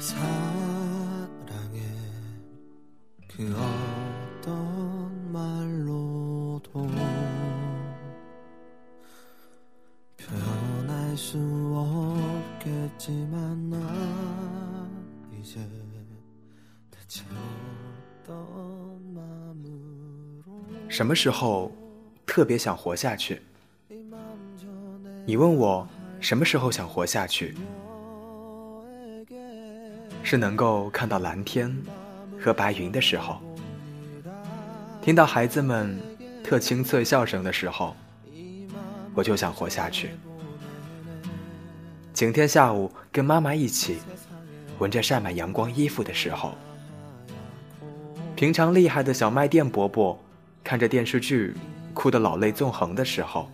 사랑해 그 어떤 말로도 표현할 수 없겠지만 나 이제 대체 어떤 마음으로 什么时候特别想活下去？你问我什么时候想活下去？ 是能够看到蓝天和白云的时候，听到孩子们特清脆笑声的时候，我就想活下去。晴天下午跟妈妈一起闻着晒满阳光衣服的时候，平常厉害的小卖店伯伯看着电视剧哭得老泪纵横的时候，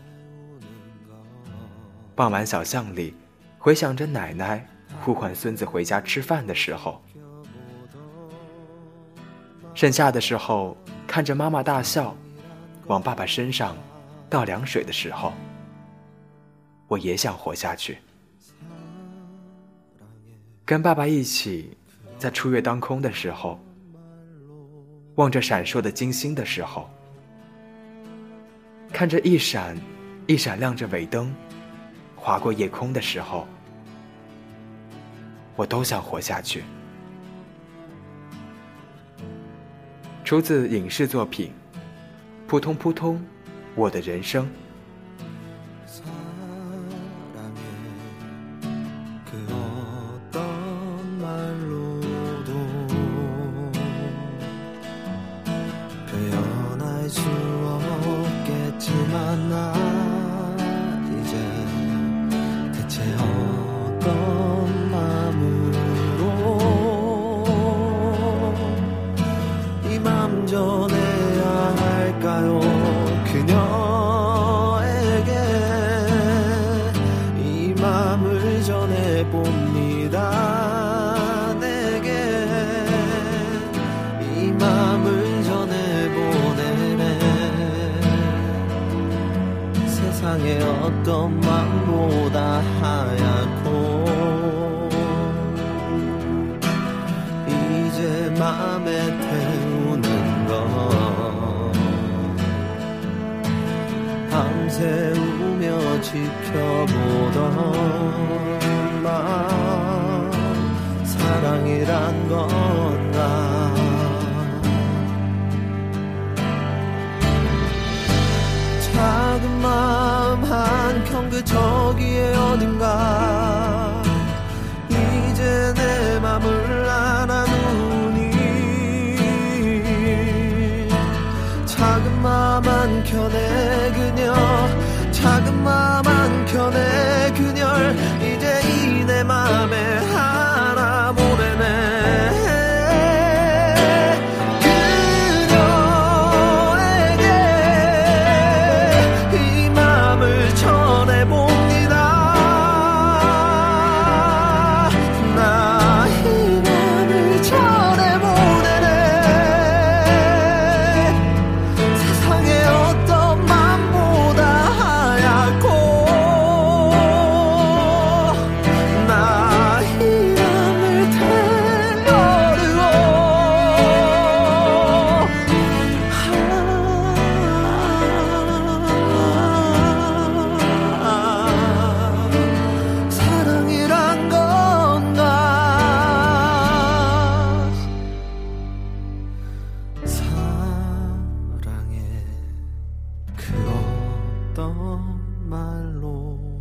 傍晚小巷里回想着奶奶。呼唤孙子回家吃饭的时候，盛夏的时候看着妈妈大笑，往爸爸身上倒凉水的时候，我也想活下去。跟爸爸一起在初月当空的时候，望着闪烁的金星的时候，看着一闪一闪亮着尾灯划过夜空的时候。我都想活下去。出自影视作品《扑通扑通》，我的人生。 맘 전해야 할까요? 그녀에게 이 맘을 전해봅니다. 내게 이 맘을 전해보내네. 세상에 어떤 맘보다 하얀 밤새 우며 지켜보던 사랑이란 건가 작은 마음 한켠 그 저기에 어딘가 마음 한켠에 그녀를 이제 이 내 맘에 했던 말로.